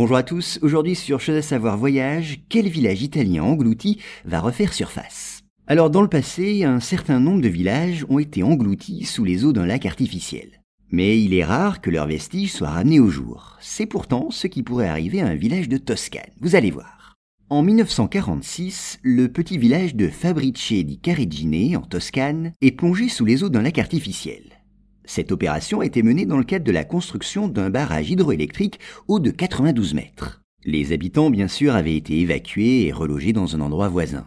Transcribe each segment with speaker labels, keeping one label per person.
Speaker 1: Bonjour à tous, aujourd'hui sur Chose à savoir voyage, quel village italien englouti va refaire surface? Alors dans le passé, un certain nombre de villages ont été engloutis sous les eaux d'un lac artificiel. Mais il est rare que leurs vestiges soient ramenés au jour. C'est pourtant ce qui pourrait arriver à un village de Toscane, vous allez voir. En 1946, le petit village de Fabrice di Caregine, en Toscane, est plongé sous les eaux d'un lac artificiel. Cette opération a été menée dans le cadre de la construction d'un barrage hydroélectrique haut de 92 mètres. Les habitants, bien sûr, avaient été évacués et relogés dans un endroit voisin.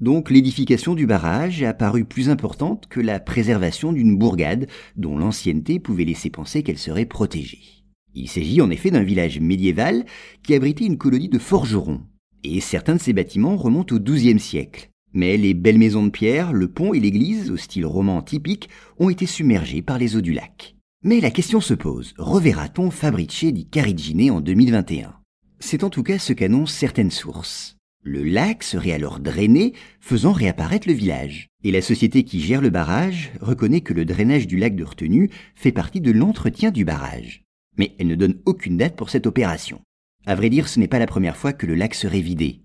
Speaker 1: Donc l'édification du barrage a paru plus importante que la préservation d'une bourgade dont l'ancienneté pouvait laisser penser qu'elle serait protégée. Il s'agit en effet d'un village médiéval qui abritait une colonie de forgerons, et certains de ces bâtiments remontent au XIIe siècle. Mais les belles maisons de pierre, le pont et l'église, au style roman typique, ont été submergés par les eaux du lac. Mais la question se pose, reverra-t-on Fabrice di Carigine en 2021 C'est en tout cas ce qu'annoncent certaines sources. Le lac serait alors drainé, faisant réapparaître le village. Et la société qui gère le barrage reconnaît que le drainage du lac de retenue fait partie de l'entretien du barrage. Mais elle ne donne aucune date pour cette opération. À vrai dire, ce n'est pas la première fois que le lac serait vidé.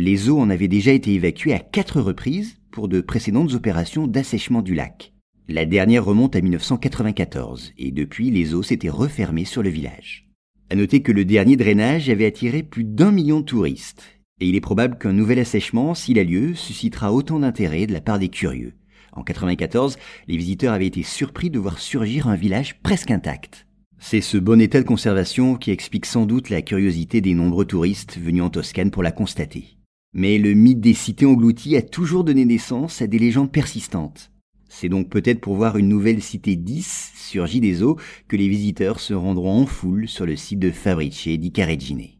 Speaker 1: Les eaux en avaient déjà été évacuées à quatre reprises pour de précédentes opérations d'assèchement du lac. La dernière remonte à 1994 et depuis les eaux s'étaient refermées sur le village. À noter que le dernier drainage avait attiré plus d'un million de touristes et il est probable qu'un nouvel assèchement, s'il a lieu, suscitera autant d'intérêt de la part des curieux. En 94, les visiteurs avaient été surpris de voir surgir un village presque intact. C'est ce bon état de conservation qui explique sans doute la curiosité des nombreux touristes venus en Toscane pour la constater. Mais le mythe des cités englouties a toujours donné naissance à des légendes persistantes. C'est donc peut-être pour voir une nouvelle cité 10 surgie des eaux que les visiteurs se rendront en foule sur le site de Fabrice di Caregine.